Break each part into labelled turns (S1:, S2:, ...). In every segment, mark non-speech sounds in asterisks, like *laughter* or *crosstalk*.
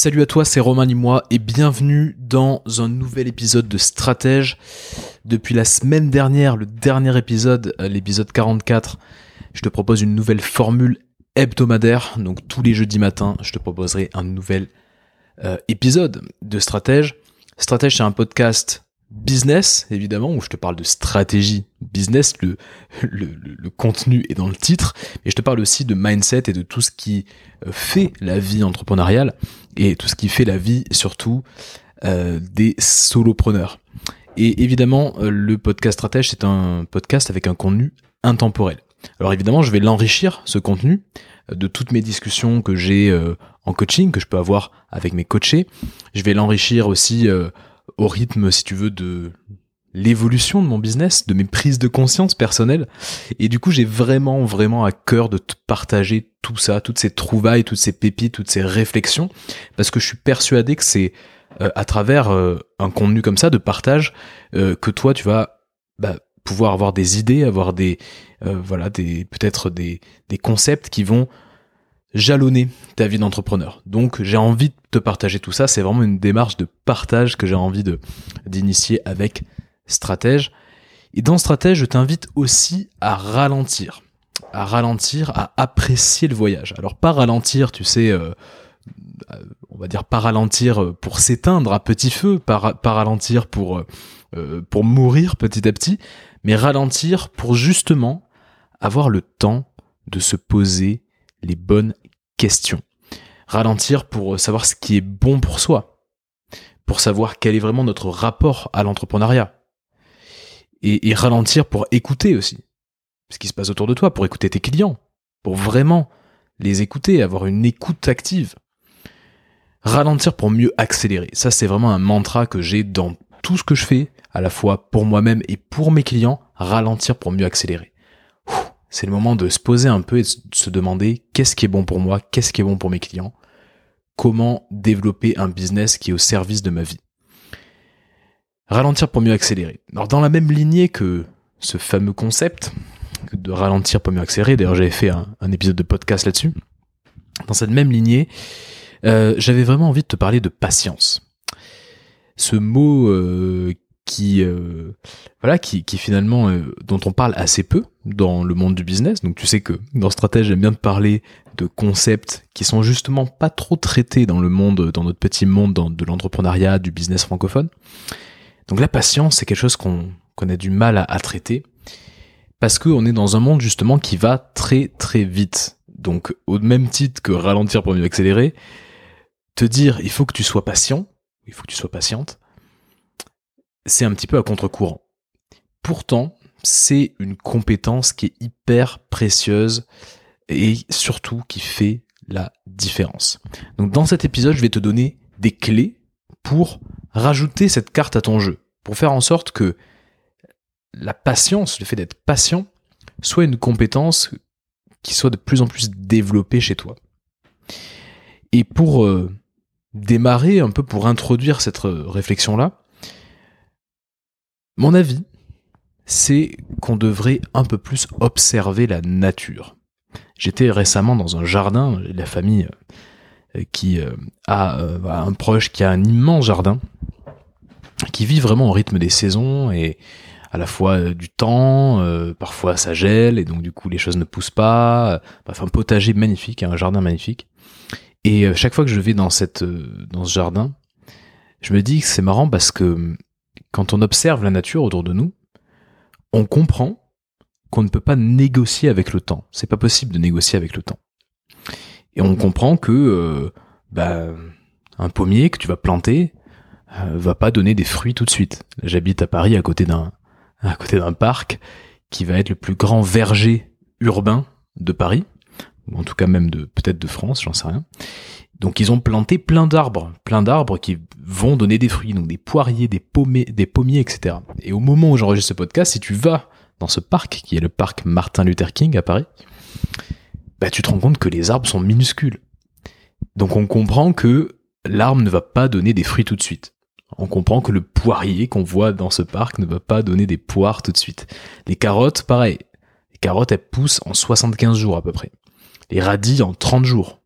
S1: Salut à toi, c'est Romain Limois et bienvenue dans un nouvel épisode de Stratège. Depuis la semaine dernière, le dernier épisode, euh, l'épisode 44, je te propose une nouvelle formule hebdomadaire. Donc tous les jeudis matins, je te proposerai un nouvel euh, épisode de Stratège. Stratège, c'est un podcast business, évidemment, où je te parle de stratégie business, le, le, le, contenu est dans le titre, mais je te parle aussi de mindset et de tout ce qui euh, fait la vie entrepreneuriale et tout ce qui fait la vie surtout euh, des solopreneurs. Et évidemment, euh, le podcast stratège, c'est un podcast avec un contenu intemporel. Alors évidemment, je vais l'enrichir, ce contenu, de toutes mes discussions que j'ai en coaching, que je peux avoir avec mes coachés. Je vais l'enrichir aussi au rythme, si tu veux, de l'évolution de mon business, de mes prises de conscience personnelles. Et du coup, j'ai vraiment, vraiment à cœur de te partager tout ça, toutes ces trouvailles, toutes ces pépites, toutes ces réflexions, parce que je suis persuadé que c'est euh, à travers euh, un contenu comme ça de partage euh, que toi, tu vas bah, pouvoir avoir des idées, avoir des, voilà, des peut-être des, des concepts qui vont jalonner ta vie d'entrepreneur. Donc j'ai envie de te partager tout ça, c'est vraiment une démarche de partage que j'ai envie d'initier avec Stratège. Et dans Stratège, je t'invite aussi à ralentir, à ralentir, à apprécier le voyage. Alors pas ralentir, tu sais, euh, euh, on va dire pas ralentir pour s'éteindre à petit feu, pas, ralentir pour euh, pour mourir petit à petit, mais ralentir pour justement avoir le temps de se poser les bonnes questions. Ralentir pour savoir ce qui est bon pour soi, pour savoir quel est vraiment notre rapport à l'entrepreneuriat. Et, ralentir pour écouter aussi ce qui se passe autour de toi, pour écouter tes clients, pour vraiment les écouter, avoir une écoute active. Ralentir pour mieux accélérer. Ça, c'est vraiment un mantra que j'ai dans tout ce que je fais, à la fois pour moi-même et pour mes clients. Ralentir pour mieux accélérer c'est le moment de se poser un peu et de se demander qu'est-ce qui est bon pour moi, qu'est-ce qui est bon pour mes clients, comment développer un business qui est au service de ma vie. Ralentir pour mieux accélérer. Alors dans la même lignée que ce fameux concept de ralentir pour mieux accélérer, d'ailleurs j'avais fait un, épisode de podcast là-dessus, dans cette même lignée, euh, j'avais vraiment envie de te parler de patience. Ce mot euh, qui euh, voilà qui, finalement euh, dont on parle assez peu dans le monde du business. Donc tu sais que dans stratège j'aime bien te parler de concepts qui sont justement pas trop traités dans le monde dans notre petit monde dans, de l'entrepreneuriat du business francophone. Donc la patience c'est quelque chose qu'on qu'on a du mal à, à traiter parce qu'on est dans un monde justement qui va très très vite. Donc au même titre que ralentir pour mieux accélérer te dire il faut que tu sois patient il faut que tu sois patiente c'est un petit peu à contre-courant. Pourtant, c'est une compétence qui est hyper précieuse et surtout qui fait la différence. Donc dans cet épisode, je vais te donner des clés pour rajouter cette carte à ton jeu, pour faire en sorte que la patience, le fait d'être patient, soit une compétence qui soit de plus en plus développée chez toi. Et pour euh, démarrer un peu, pour introduire cette réflexion-là, mon avis, c'est qu'on devrait un peu plus observer la nature. J'étais récemment dans un jardin, la famille euh, qui euh, a euh, un proche qui a un immense jardin, qui vit vraiment au rythme des saisons et à la fois du temps, parfois ça gèle et donc du coup les choses ne poussent pas. Enfin un potager magnifique, un jardin magnifique. Et chaque fois que je vais dans dans ce jardin, je me dis que c'est marrant parce que quand on observe la nature autour de nous, on comprend qu'on ne peut pas négocier avec le temps. C'est pas possible de négocier avec le temps. Et on comprend que euh, bah, un pommier que tu vas planter euh, va pas donner des fruits tout de suite. J'habite à Paris à côté d'un parc qui va être le plus grand verger urbain de Paris, ou en tout cas même de peut-être de France, j'en sais rien. Donc ils ont planté plein d'arbres, plein d'arbres qui vont donner des fruits, donc des poiriers, des pommiers, des pommiers, etc. Et au moment où j'enregistre ce podcast, si tu vas dans ce parc, qui est le parc Martin Luther King à Paris, bah tu te rends compte que les arbres sont minuscules. Donc on comprend que l'arbre ne va pas donner des fruits tout de suite. On comprend que le poirier qu'on voit dans ce parc ne va pas donner des poires tout de suite. Les carottes, pareil. Les carottes, elles poussent en 75 jours à peu près. Les radis en 30 jours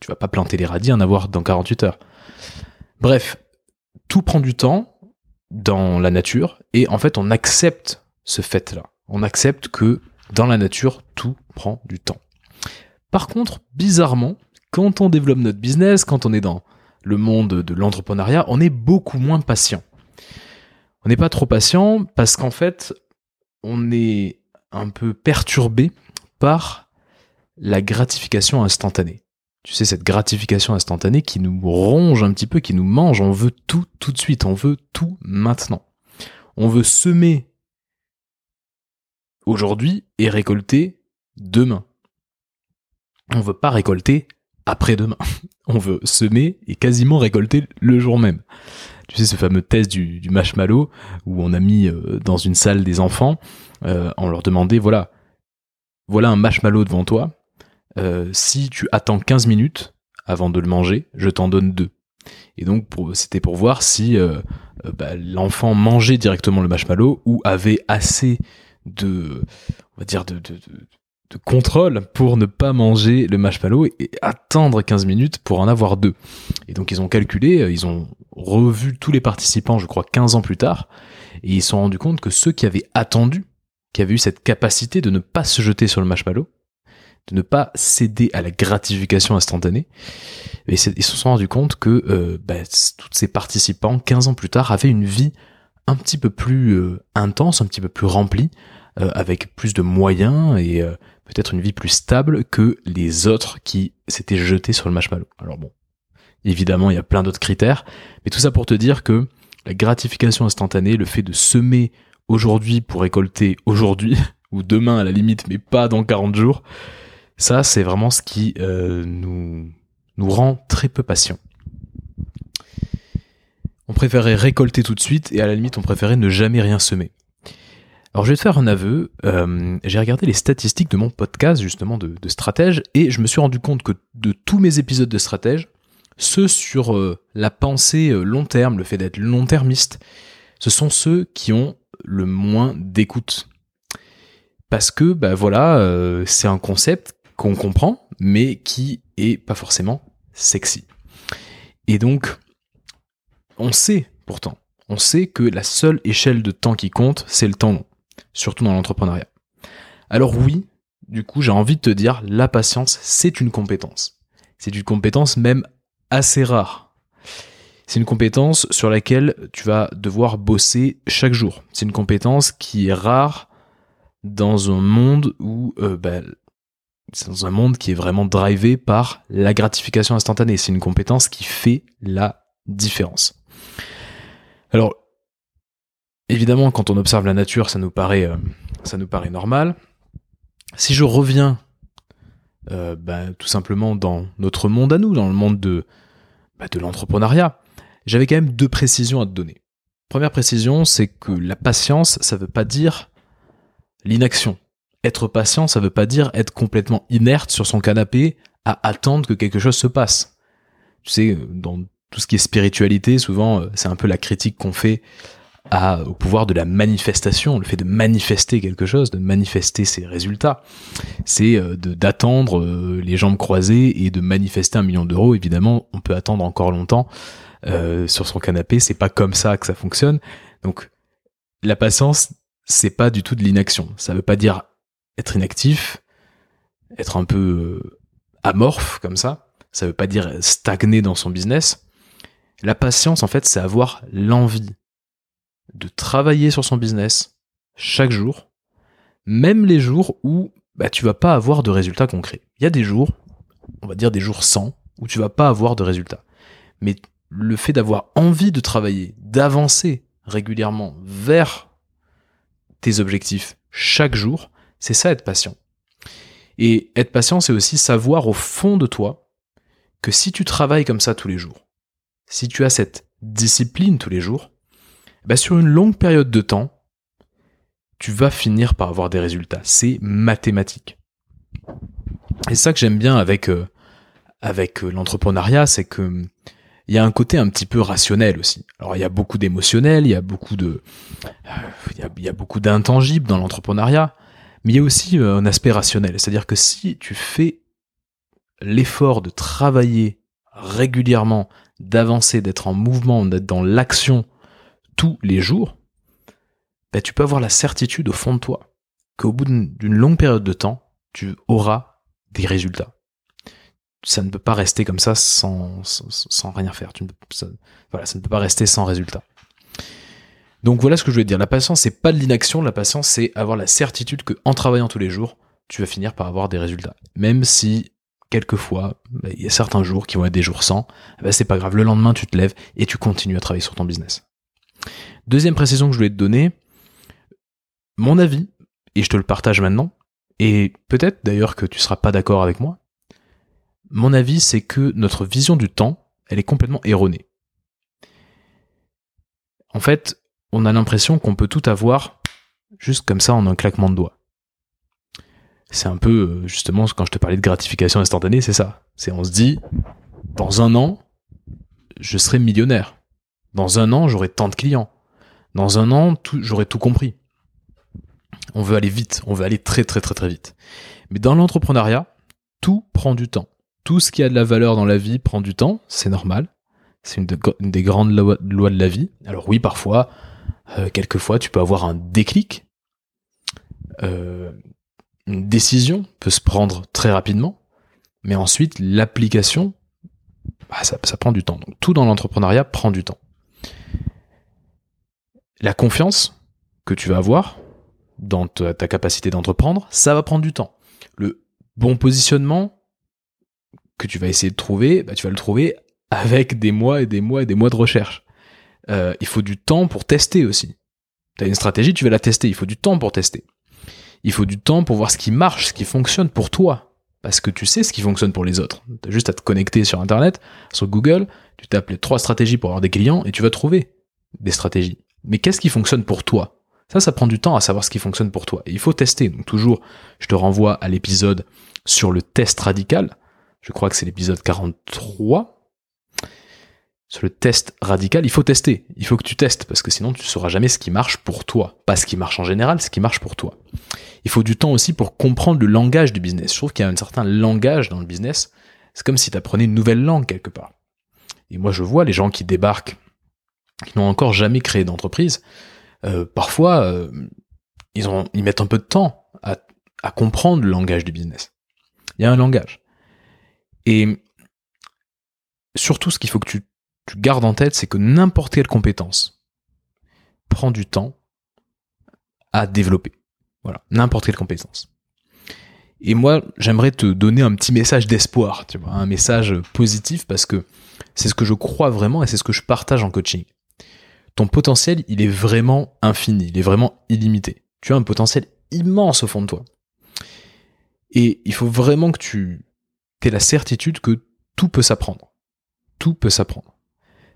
S1: Tu vas pas planter les radis en avoir dans 48 heures. Bref, tout prend du temps dans la nature et en fait on accepte ce fait-là. On accepte que dans la nature tout prend du temps. Par contre, bizarrement, quand on développe notre business, quand on est dans le monde de l'entrepreneuriat, on est beaucoup moins patient. On n'est pas trop patient parce qu'en fait, on est un peu perturbé par la gratification instantanée. Tu sais, cette gratification instantanée qui nous ronge un petit peu, qui nous mange. On veut tout tout de suite, on veut tout maintenant. On veut semer aujourd'hui et récolter demain. On veut pas récolter après-demain. *laughs* On veut semer et quasiment récolter le jour même. Tu sais, ce fameux test du, du marshmallow où on a mis euh, dans une salle des enfants, euh, on leur demandait, voilà, voilà un marshmallow devant toi. Euh, si tu attends 15 minutes avant de le manger, je t'en donne deux. Et donc, c'était pour voir si bah, l'enfant mangeait directement le marshmallow ou avait assez de, on va dire, de, contrôle pour ne pas manger le marshmallow et attendre 15 minutes pour en avoir deux. Et donc ils ont calculé, euh, ils ont revu tous les participants, je crois 15 ans plus tard, et ils se sont rendus compte que ceux qui avaient attendu, qui avaient eu cette capacité de ne pas se jeter sur le marshmallow, de ne pas céder à la gratification instantanée, et ils se sont rendus compte que euh, bah, tous ces participants, 15 ans plus tard, avaient une vie un petit peu plus euh, intense, un petit peu plus remplie, avec plus de moyens et peut-être une vie plus stable que les autres qui s'étaient jetés sur le marshmallow. Alors bon, évidemment, il y a plein d'autres critères, mais tout ça pour te dire que la gratification instantanée, le fait de semer aujourd'hui pour récolter aujourd'hui, *laughs* ou demain à la limite, mais pas dans 40 jours, ça c'est vraiment ce qui euh, nous, rend très peu patients. On préférait récolter tout de suite et à la limite on préférait ne jamais rien semer. Alors je vais te faire un aveu, euh, j'ai regardé les statistiques de mon podcast justement de, stratège et je me suis rendu compte que de tous mes épisodes de stratège, ceux sur euh, la pensée long terme, le fait d'être long-termiste, ce sont ceux qui ont le moins d'écoute. Parce que bah voilà, c'est un concept comprend, mais qui est pas forcément sexy. Et donc, on sait pourtant, on sait que la seule échelle de temps qui compte, c'est le temps long surtout dans l'entrepreneuriat. Alors oui, du coup, j'ai envie de te dire, la patience, c'est une compétence. C'est une compétence même assez rare. C'est une compétence sur laquelle tu vas devoir bosser chaque jour. C'est une compétence qui est rare dans un monde où euh, bah, c'est dans un monde qui est vraiment drivé par la gratification instantanée. C'est une compétence qui fait la différence. Alors, évidemment, quand on observe la nature, ça nous paraît, euh, ça nous paraît normal. Si je reviens euh, bah, tout simplement dans notre monde à nous, dans le monde de, bah, de l'entrepreneuriat, j'avais quand même deux précisions à te donner. Première précision, c'est que la patience, ça ne veut pas dire l'inaction. Être patient, ça veut pas dire être complètement inerte sur son canapé à attendre que quelque chose se passe. Tu sais, dans tout ce qui est spiritualité, souvent, euh, c'est un peu la critique qu'on fait au pouvoir de la manifestation, le fait de manifester quelque chose, de manifester ses résultats. C'est euh, d'attendre euh, les jambes croisées et de manifester un million d'euros. Évidemment, on peut attendre encore longtemps euh, sur son canapé. C'est pas comme ça que ça fonctionne. Donc, la patience, c'est pas du tout de l'inaction. Ça veut pas dire être inactif, être un peu amorphe comme ça. Ça veut pas dire stagner dans son business. La patience, en fait, c'est avoir l'envie de travailler sur son business chaque jour, même les jours où bah, tu vas pas avoir de résultats concrets. Il y a des jours, on va dire des jours sans, où tu vas pas avoir de résultats. Mais le fait d'avoir envie de travailler, d'avancer régulièrement vers tes objectifs chaque jour, c'est ça être patient. Et être patient, c'est aussi savoir au fond de toi que si tu travailles comme ça tous les jours, si tu as cette discipline tous les jours, bah, sur une longue période de temps, tu vas finir par avoir des résultats. C'est mathématique. Et ça que j'aime bien avec euh, euh, l'entrepreneuriat, c'est que il y a un côté un petit peu rationnel aussi. Alors il y a beaucoup d'émotionnel, il y a beaucoup de euh, y a, beaucoup d'intangibles dans l'entrepreneuriat, mais il y a aussi un aspect rationnel. C'est-à-dire que si tu fais l'effort de travailler régulièrement, d'avancer, d'être en mouvement, d'être dans l'action tous les jours, bah, tu peux avoir la certitude au fond de toi qu'au bout d'une longue période de temps, tu auras des résultats. Ça ne peut pas rester comme ça sans, rien faire. Ça ne peut pas rester sans résultat. Donc voilà ce que je voulais dire. La patience, c'est pas de l'inaction. La patience, c'est avoir la certitude que en travaillant tous les jours, tu vas finir par avoir des résultats. Même si quelquefois, bah, il y a certains jours qui vont être des jours sans, bah, c'est pas grave. Le lendemain, tu te lèves et tu continues à travailler sur ton business. Deuxième précision que je voulais te donner, mon avis, et je te le partage maintenant, et peut-être d'ailleurs que tu seras pas d'accord avec moi, mon avis c'est que notre vision du temps, elle est complètement erronée. En fait, on a l'impression qu'on peut tout avoir juste comme ça en un claquement de doigts. C'est un peu, euh, justement, quand je te parlais de gratification instantanée, c'est ça. C'est on se dit, dans un an, je serai millionnaire. Dans un an, j'aurai tant de clients. Dans un an, j'aurai tout compris. On veut aller vite, on veut aller très très très très vite. Mais dans l'entrepreneuriat, tout prend du temps. Tout ce qui a de la valeur dans la vie prend du temps, c'est normal. C'est une, des grandes lois, de la vie. Alors oui, parfois, euh, quelquefois, tu peux avoir un déclic. Euh, une décision peut se prendre très rapidement, mais ensuite l'application, bah, ça, prend du temps. Tout dans l'entrepreneuriat prend du temps. La confiance que tu vas avoir, dans ta, capacité d'entreprendre, ça va prendre du temps. Le bon positionnement que tu vas essayer de trouver, bah, tu vas le trouver avec des mois et des mois et des mois de recherche. Euh, il faut du temps pour tester aussi. Tu as une stratégie, tu vas la tester. Il faut du temps pour tester. Il faut du temps pour voir ce qui marche, ce qui fonctionne pour toi. Parce que tu sais ce qui fonctionne pour les autres. Tu as juste à te connecter sur Internet, sur Google, tu tapes les trois stratégies pour avoir des clients et tu vas trouver des stratégies. Mais qu'est-ce qui fonctionne pour toi? Ça, ça prend du temps à savoir ce qui fonctionne pour toi. Et il faut tester. Donc toujours, je te renvoie à l'épisode sur le test radical. Je crois que c'est l'épisode 43. Sur le test radical, il faut tester. Il faut que tu testes parce que sinon tu ne sauras jamais ce qui marche pour toi. Pas ce qui marche en général, ce qui marche pour toi. Il faut du temps aussi pour comprendre le langage du business. Je trouve qu'il y a un certain langage dans le business. C'est comme si tu apprenais une nouvelle langue quelque part. Et moi, je vois les gens qui débarquent, qui n'ont encore jamais créé d'entreprise, euh, parfois, euh, ils, mettent un peu de temps à comprendre le langage du business. Il y a un langage. Et surtout, ce qu'il faut que tu, tu gardes en tête, c'est que n'importe quelle compétence prend du temps à développer. Voilà, n'importe quelle compétence. Et moi, j'aimerais te donner un petit message d'espoir, tu vois, un message positif parce que c'est ce que je crois vraiment et c'est ce que je partage en coaching ton potentiel, il est vraiment infini, il est vraiment illimité. Tu as un potentiel immense au fond de toi. Et il faut vraiment que tu aies la certitude que tout peut s'apprendre. Tout peut s'apprendre.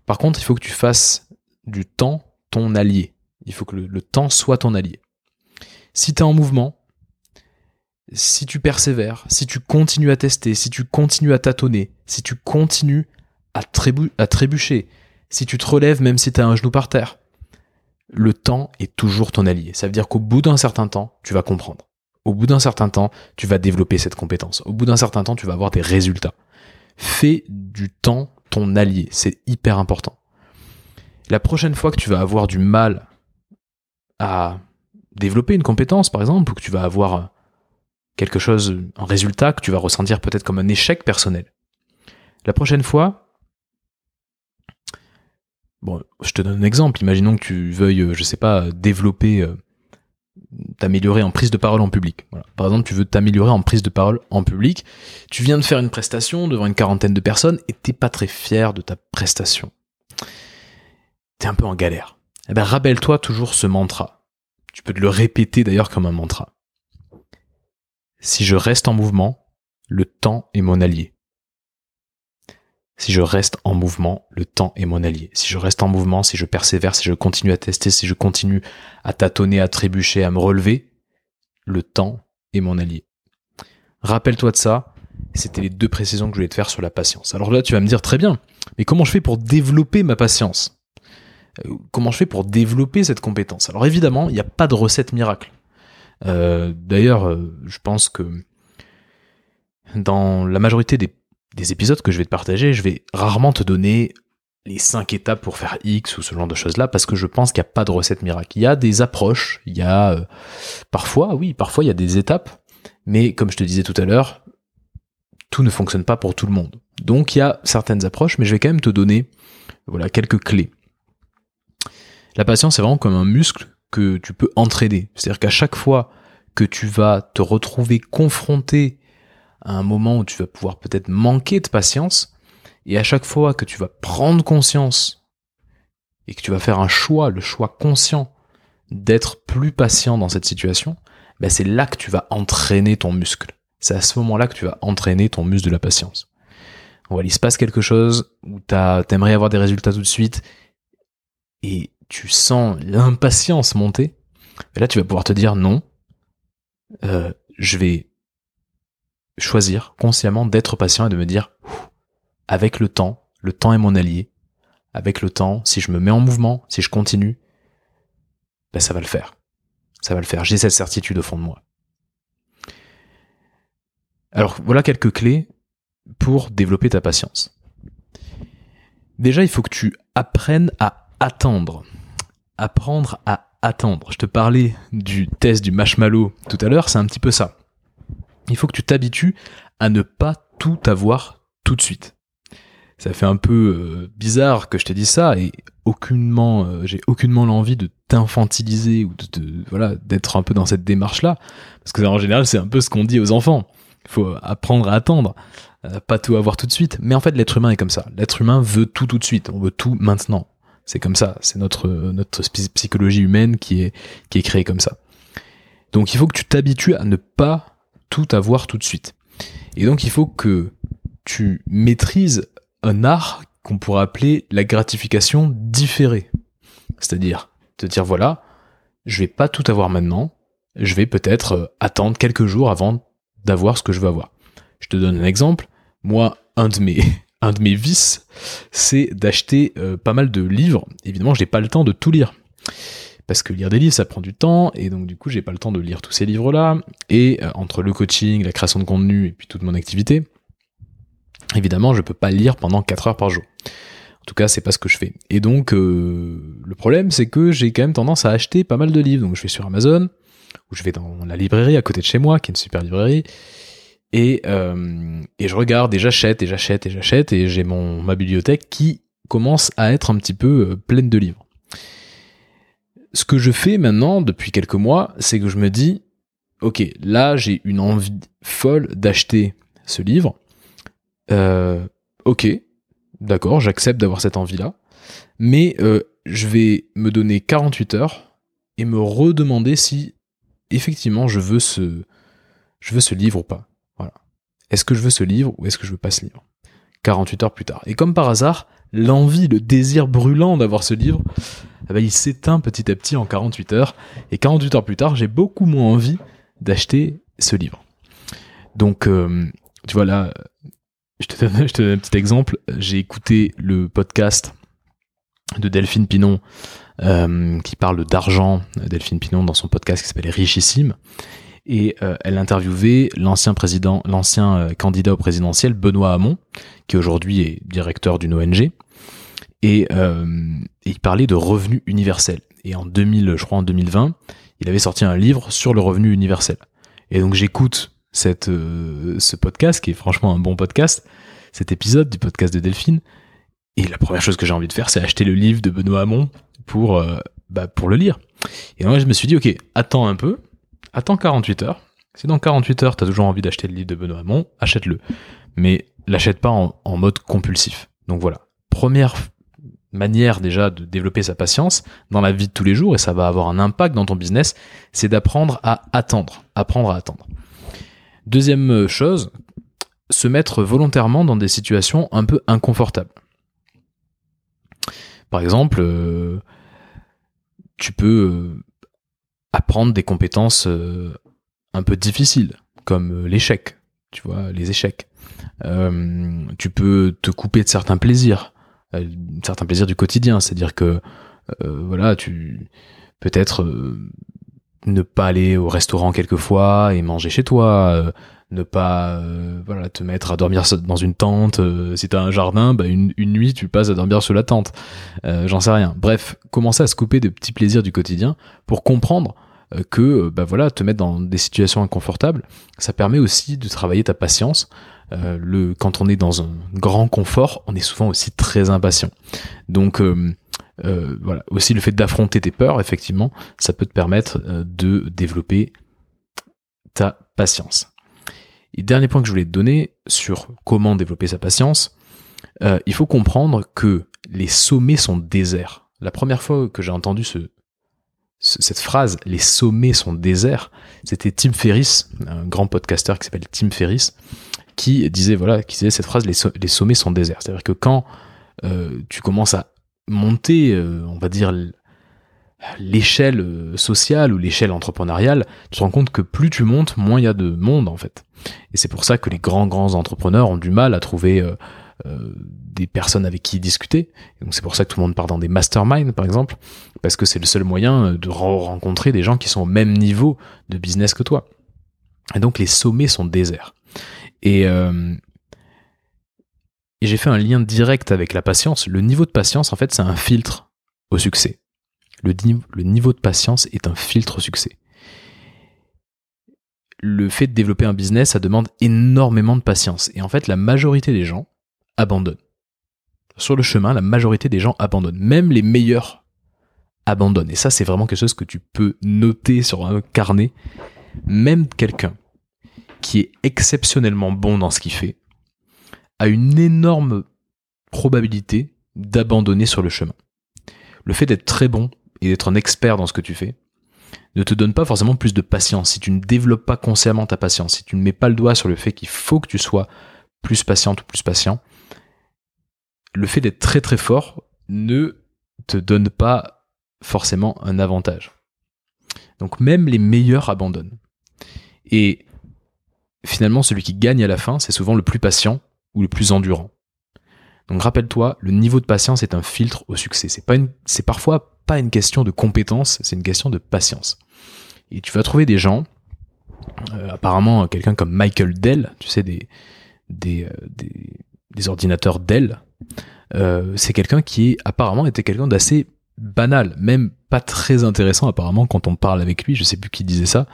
S1: Par contre, il faut que tu fasses du temps ton allié. Il faut que le, temps soit ton allié. Si tu es en mouvement, si tu persévères, si tu continues à tester, si tu continues à tâtonner, si tu continues à, trébucher, si tu te relèves même si tu as un genou par terre, le temps est toujours ton allié. Ça veut dire qu'au bout d'un certain temps, tu vas comprendre. Au bout d'un certain temps, tu vas développer cette compétence. Au bout d'un certain temps, tu vas avoir des résultats. Fais du temps allié. C'est hyper important. La prochaine fois que tu vas avoir du mal à développer une compétence, par exemple, ou que tu vas avoir quelque chose, un résultat que tu vas ressentir peut-être comme un échec personnel, la prochaine fois, Bon, je te donne un exemple. Imaginons que tu veuilles, euh, je sais pas, développer, euh, t'améliorer en prise de parole en public. Par exemple, tu veux t'améliorer en prise de parole en public. Tu viens de faire une prestation devant une quarantaine de personnes et t'es pas très fier de ta prestation. T'es un peu en galère. Eh ben, rappelle-toi toujours ce mantra. Tu peux te le répéter d'ailleurs comme un mantra. Si je reste en mouvement, le temps est mon allié. Si je reste en mouvement, le temps est mon allié. Si je reste en mouvement, si je persévère, si je continue à tester, si je continue à tâtonner, à trébucher, à me relever, le temps est mon allié. Rappelle-toi de ça. C'était les deux précisions que je voulais te faire sur la patience. Alors là, tu vas me dire très bien, mais comment je fais pour développer ma patience? Euh, Comment je fais pour développer cette compétence? Alors évidemment, il n'y a pas de recette miracle. Euh, d'ailleurs, euh, je pense que dans la majorité des, des épisodes que je vais te partager, je vais rarement te donner les cinq étapes pour faire X ou ce genre de choses-là, parce que je pense qu'il n'y a pas de recette miracle. Il y a des approches, il y a euh, parfois, oui, parfois il y a des étapes, mais comme je te disais tout à l'heure, tout ne fonctionne pas pour tout le monde. Donc il y a certaines approches, mais je vais quand même te donner voilà quelques clés. La patience, c'est vraiment comme un muscle que tu peux entraîner. C'est-à-dire qu'à chaque fois que tu vas te retrouver confronté à un moment où tu vas pouvoir peut-être manquer de patience, et à chaque fois que tu vas prendre conscience et que tu vas faire un choix, le choix conscient d'être plus patient dans cette situation, ben c'est là que tu vas entraîner ton muscle. C'est à ce moment-là que tu vas entraîner ton muscle de la patience. Voilà, il se passe quelque chose où t'aimerais avoir des résultats tout de suite et tu sens l'impatience monter. Et là, tu vas pouvoir te dire non, euh, je vais choisir consciemment d'être patient et de me dire avec le temps, le temps est mon allié. Avec le temps, si je me mets en mouvement, si je continue, ben ça va le faire. Ça va le faire. J'ai cette certitude au fond de moi. Alors voilà quelques clés pour développer ta patience. Déjà, il faut que tu apprennes à attendre. Apprendre à attendre. Je te parlais du test du marshmallow tout à l'heure, c'est un petit peu ça. Il faut que tu t'habitues à ne pas tout avoir tout de suite. Ça fait un peu euh, bizarre que je te dise ça et aucunement euh, j'ai aucunement l'envie de t'infantiliser ou de, voilà d'être un peu dans cette démarche là parce que en général c'est un peu ce qu'on dit aux enfants. Il faut apprendre à attendre euh, pas tout avoir tout de suite. Mais en fait l'être humain est comme ça. L'être humain veut tout tout de suite. On veut tout maintenant. C'est comme ça. C'est notre notre psychologie humaine qui est qui est créée comme ça. Donc il faut que tu t'habitues à ne pas tout avoir tout de suite et donc il faut que tu maîtrises un art qu'on pourrait appeler la gratification différée. C'est-à-dire te dire voilà, je vais pas tout avoir maintenant, je vais peut-être euh, attendre quelques jours avant d'avoir ce que je veux avoir. Je te donne un exemple. Moi, un de mes *laughs* un de mes vices, c'est d'acheter euh, pas mal de livres. Évidemment, je n'ai pas le temps de tout lire. Parce que lire des livres, ça prend du temps, et donc du coup, j'ai pas le temps de lire tous ces livres-là. Et euh, entre le coaching, la création de contenu, et puis toute mon activité, évidemment, je peux pas lire pendant 4 heures par jour. En tout cas, c'est pas ce que je fais. Et donc, euh, le problème, c'est que j'ai quand même tendance à acheter pas mal de livres. Donc, je vais sur Amazon, ou je vais dans la librairie à côté de chez moi, qui est une super librairie, et, euh, et je regarde, et j'achète, et j'achète, et j'achète, et j'ai mon ma bibliothèque qui commence à être un petit peu pleine de livres. Ce que je fais maintenant, depuis quelques mois, c'est que je me dis, ok, là, j'ai une envie folle d'acheter ce livre, euh, ok, d'accord, j'accepte d'avoir cette envie-là, mais euh, je vais me donner 48 heures et me redemander si effectivement je veux ce, je veux ce livre ou pas. Voilà. Est-ce que je veux ce livre ou est-ce que je veux pas ce livre? 48 heures plus tard. Et comme par hasard, l'envie, le désir brûlant d'avoir ce livre, eh ben, il s'éteint petit à petit en 48 heures. Et 48 heures plus tard, j'ai beaucoup moins envie d'acheter ce livre. Donc, euh, tu vois là, *laughs* je te, donne, un petit exemple. J'ai écouté le podcast de Delphine Pinon euh, qui parle d'argent. Delphine Pinon dans son podcast qui s'appelle Richissime. Et euh, elle interviewait l'ancien président, l'ancien candidat au présidentiel Benoît Hamon, qui aujourd'hui est directeur d'une ONG. Et, il parlait de revenu universel. Et en 2000, je crois en 2020, il avait sorti un livre sur le revenu universel. Et donc j'écoute euh, ce podcast, qui est franchement un bon podcast, cet épisode du podcast de Delphine. Et la première chose que j'ai envie de faire, c'est acheter le livre de Benoît Hamon pour, euh, bah, pour le lire. Et moi, je me suis dit, ok, attends un peu, attends 48 heures. Si dans 48 heures, t'as toujours envie d'acheter le livre de Benoît Hamon, achète-le. Mais l'achète pas en mode compulsif. Donc voilà. Première manière déjà de développer sa patience dans la vie de tous les jours, et ça va avoir un impact dans ton business, c'est d'apprendre à attendre. Apprendre à attendre. Deuxième chose, se mettre volontairement dans des situations un peu inconfortables. Par exemple, euh, tu peux euh, apprendre des compétences euh, un peu difficiles, comme l'échec, tu vois, les échecs. tu peux te couper de certains plaisirs, certains plaisirs du quotidien, c'est-à-dire que voilà, tu peut-être ne pas aller au restaurant quelquefois et manger chez toi, euh, ne pas euh, voilà te mettre à dormir dans une tente. Euh, si t'as un jardin, bah une, une, nuit tu passes à dormir sous la tente. J'en sais rien. Bref, commencer à se couper de petits plaisirs du quotidien pour comprendre que bah voilà te mettre dans des situations inconfortables, ça permet aussi de travailler ta patience. le quand on est dans un grand confort, on est souvent aussi très impatient. Donc euh, voilà, aussi le fait d'affronter tes peurs, effectivement, ça peut te permettre euh, de développer ta patience. Et dernier point que je voulais te donner sur comment développer sa patience, euh, il faut comprendre que les sommets sont déserts. La première fois que j'ai entendu ce, cette phrase, les sommets sont déserts, c'était Tim Ferriss, un grand podcasteur qui s'appelle Tim Ferriss, qui disait voilà, qui disait cette phrase, les, sommets sont déserts. C'est-à-dire que quand tu commences à monter, euh, on va dire, l'échelle euh, sociale ou l'échelle entrepreneuriale, tu te rends compte que plus tu montes, moins il y a de monde en fait. Et c'est pour ça que les grands grands entrepreneurs ont du mal à trouver euh, des personnes avec qui discuter. c'est pour ça que tout le monde part dans des masterminds par exemple, parce que c'est le seul moyen de rencontrer des gens qui sont au même niveau de business que toi. Et donc les sommets sont déserts. Et et j'ai fait un lien direct avec la patience. Le niveau de patience, en fait, c'est un filtre au succès. Le, le niveau de patience est un filtre au succès. Le fait de développer un business, ça demande énormément de patience. Et en fait, la majorité des gens abandonnent. Sur le chemin, la majorité des gens abandonnent. Même les meilleurs abandonnent. Et ça, c'est vraiment quelque chose que tu peux noter sur un carnet. Même quelqu'un qui est exceptionnellement bon dans ce qu'il fait a une énorme probabilité d'abandonner sur le chemin. Le fait d'être très bon et d'être un expert dans ce que tu fais ne te donne pas forcément plus de patience. Si tu ne développes pas consciemment ta patience, si tu ne mets pas le doigt sur le fait qu'il faut que tu sois plus patiente ou plus patient, le fait d'être très très fort ne te donne pas forcément un avantage. Donc même les meilleurs abandonnent. Et finalement, celui qui gagne à la fin, c'est souvent le plus patient ou le plus endurant. Donc rappelle-toi, le niveau de patience est un filtre au succès. C'est parfois pas une question de compétence, c'est une question de patience. Et tu vas trouver des gens, euh, apparemment quelqu'un comme Michael Dell, tu sais des des, euh, des, ordinateurs Dell, c'est quelqu'un qui apparemment était quelqu'un d'assez banal, même pas très intéressant apparemment quand on parle avec lui. Je sais plus qui disait ça,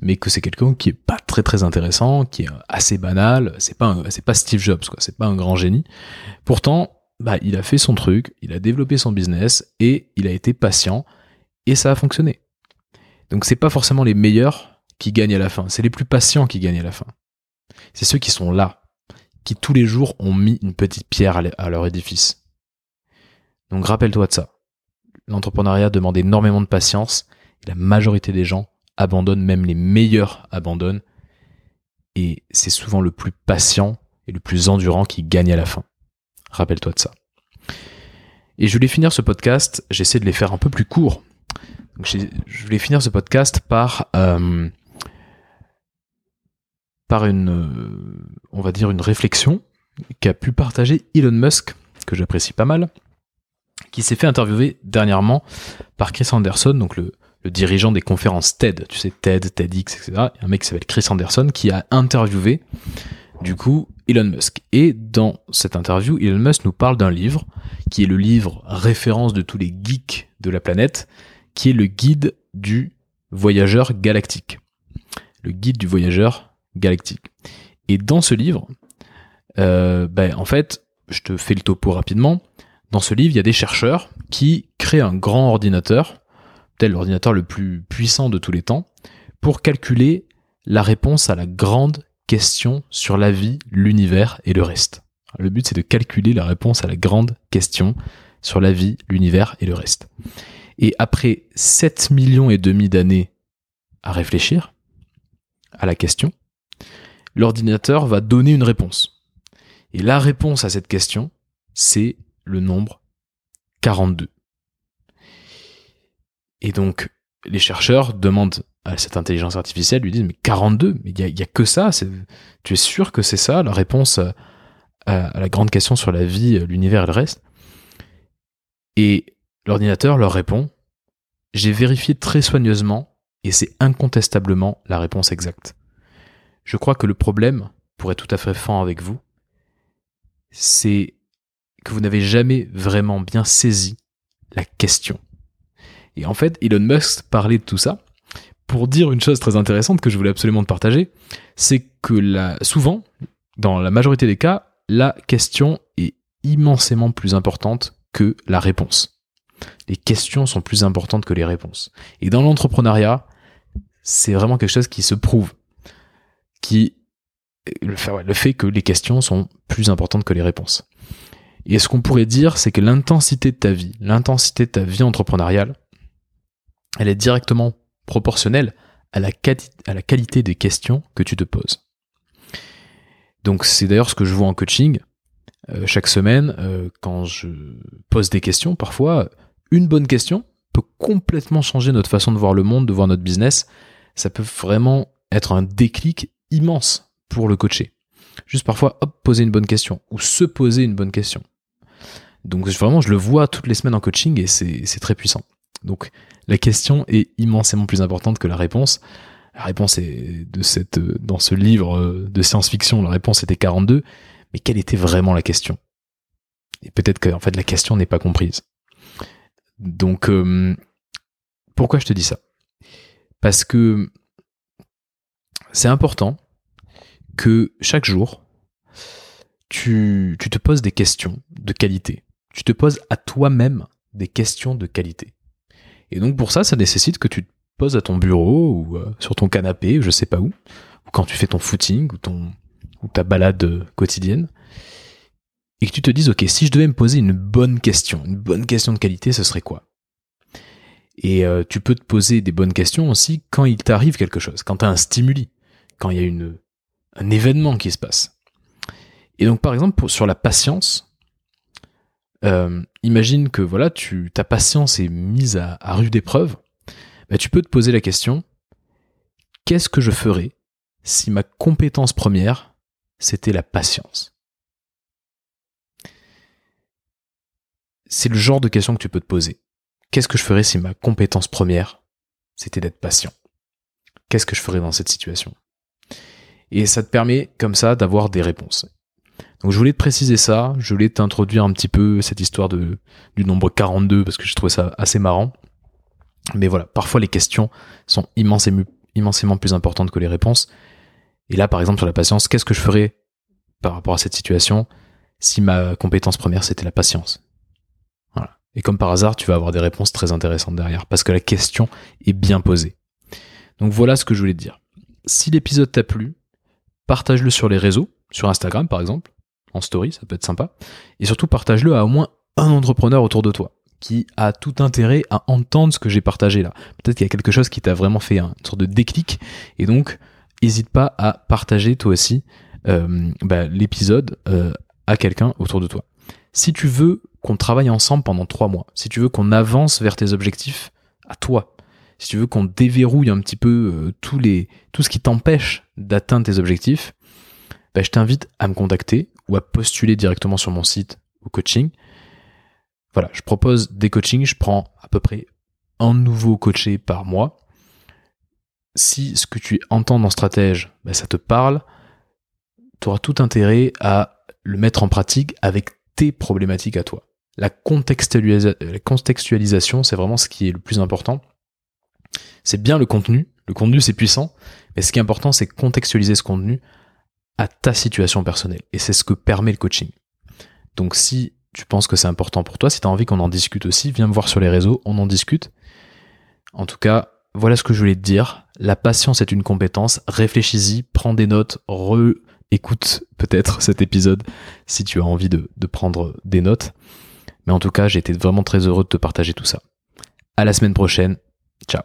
S1: mais que c'est quelqu'un qui est pas très très intéressant, qui est assez banal, c'est pas pas Steve Jobs quoi, c'est pas un grand génie. Pourtant, bah il a fait son truc, il a développé son business et il a été patient et ça a fonctionné. Donc c'est pas forcément les meilleurs qui gagnent à la fin, c'est les plus patients qui gagnent à la fin. C'est ceux qui sont là, tous les jours ont mis une petite pierre à leur édifice. Donc rappelle-toi de ça. L'entrepreneuriat demande énormément de patience et la majorité des gens abandonnent, même les meilleurs abandonnent. Et c'est souvent le plus patient et le plus endurant qui gagne à la fin. Rappelle-toi de ça. Et je voulais finir ce podcast, j'essaie de les faire un peu plus courts. je voulais finir ce podcast par, euh, par une, euh, on va dire, une réflexion qu'a pu partager Elon Musk, que j'apprécie pas mal, qui s'est fait interviewer dernièrement par Chris Anderson, donc le, dirigeant des conférences TED, tu sais, TED, TEDx, etc. Il y un mec qui s'appelle Chris Anderson qui a interviewé, du coup, Elon Musk. Et dans cette interview, Elon Musk nous parle d'un livre, qui est le livre référence de tous les geeks de la planète, qui est le guide du voyageur galactique. Le guide du voyageur galactique. Et dans ce livre, euh, ben, en fait, je te fais le topo rapidement. Dans ce livre, il y a des chercheurs qui créent un grand ordinateur tel l'ordinateur le plus puissant de tous les temps, pour calculer la réponse à la grande question sur la vie, l'univers et le reste. Le but c'est de calculer la réponse à la grande question sur la vie, l'univers et le reste. Et après 7 millions et demi d'années à réfléchir à la question, l'ordinateur va donner une réponse. Et la réponse à cette question, c'est le nombre 42. Et donc, les chercheurs demandent à cette intelligence artificielle, lui disent, mais 42, mais il y a, que ça, tu es sûr que c'est ça? La réponse à, la grande question sur la vie, l'univers et le reste Et l'ordinateur leur répond, j'ai vérifié très soigneusement et c'est incontestablement la réponse exacte. Je crois que le problème, pour être tout à fait franc avec vous, c'est que vous n'avez jamais vraiment bien saisi la question. Et en fait, Elon Musk parlait de tout ça pour dire une chose très intéressante que je voulais absolument te partager, c'est que souvent, dans la majorité des cas, la question est immensément plus importante que la réponse. Les questions sont plus importantes que les réponses. Et dans l'entrepreneuriat, c'est vraiment quelque chose qui se prouve, qui le fait, que les questions sont plus importantes que les réponses. Et ce qu'on pourrait dire, c'est que l'intensité de ta vie, l'intensité de ta vie entrepreneuriale, elle est directement proportionnelle à la, à la qualité des questions que tu te poses. Donc c'est d'ailleurs ce que je vois en coaching. Euh, chaque semaine, euh, quand je pose des questions, parfois, une bonne question peut complètement changer notre façon de voir le monde, de voir notre business. Ça peut vraiment être un déclic immense pour le coacher. Juste parfois, hop, poser une bonne question ou se poser une bonne question. Donc vraiment, je le vois toutes les semaines en coaching et c'est très puissant. Donc la question est immensément plus importante que la réponse. La réponse est de cette, dans ce livre de science-fiction, la réponse était 42. Mais quelle était vraiment la question? Et peut-être que en fait la question n'est pas comprise. Donc euh, pourquoi je te dis ça? Parce que c'est important que chaque jour, tu, tu, te poses des questions de qualité. Tu te poses à toi-même des questions de qualité. Et donc pour ça, ça nécessite que tu te poses à ton bureau ou euh, sur ton canapé, je sais pas où, ou quand tu fais ton footing ou ton ou ta balade quotidienne, et que tu te dises ok, si je devais me poser une bonne question, une bonne question de qualité, ce serait quoi? Et euh, tu peux te poser des bonnes questions aussi quand il t'arrive quelque chose, quand tu as un stimuli, quand il y a un événement qui se passe. Et donc par exemple sur la patience, euh, imagine que voilà, tu, ta patience est mise à, rude épreuve, bah, tu peux te poser la question qu'est-ce que je ferais si ma compétence première c'était la patience? C'est le genre de question que tu peux te poser. Qu'est-ce que je ferais si ma compétence première c'était d'être patient? Qu'est-ce que je ferais dans cette situation? Et ça te permet comme ça d'avoir des réponses. Donc je voulais te préciser ça, je voulais t'introduire un petit peu cette histoire de, du nombre 42 parce que je trouvais ça assez marrant. Mais voilà, parfois les questions sont immensément, immensément plus importantes que les réponses. Et là, par exemple, sur la patience, qu'est-ce que je ferais par rapport à cette situation si ma compétence première c'était la patience? Voilà. Et comme par hasard, tu vas avoir des réponses très intéressantes derrière parce que la question est bien posée. Donc voilà ce que je voulais te dire. Si l'épisode t'a plu, partage-le sur les réseaux, sur Instagram par exemple, en story, ça peut être sympa. Et surtout, partage-le à au moins un entrepreneur autour de toi qui a tout intérêt à entendre ce que j'ai partagé là. Peut-être qu'il y a quelque chose qui t'a vraiment fait une sorte de déclic. Et donc, n'hésite pas à partager toi aussi euh, bah, l'épisode euh, à quelqu'un autour de toi. Si tu veux qu'on travaille ensemble pendant trois mois, si tu veux qu'on avance vers tes objectifs à toi, si tu veux qu'on déverrouille un petit peu euh, tout ce qui t'empêche d'atteindre tes objectifs, bah, je t'invite à me contacter ou à postuler directement sur mon site au coaching. Voilà, je propose des coachings, je prends à peu près un nouveau coaché par mois. Si ce que tu entends dans Stratège, bah, ça te parle, tu auras tout intérêt à le mettre en pratique avec tes problématiques à toi. La contextualisation, c'est vraiment ce qui est le plus important c'est bien le contenu, le contenu c'est puissant, mais ce qui est important c'est contextualiser ce contenu à ta situation personnelle. Et c'est ce que permet le coaching. Donc si tu penses que c'est important pour toi, si tu as envie qu'on en discute aussi, viens me voir sur les réseaux, on en discute. En tout cas, voilà ce que je voulais te dire. La patience est une compétence. Réfléchis-y, prends des notes, re-écoute peut-être *laughs* cet épisode si tu as envie de, de prendre des notes. Mais en tout cas, j'ai été vraiment très heureux de te partager tout ça. À la semaine prochaine. Ciao.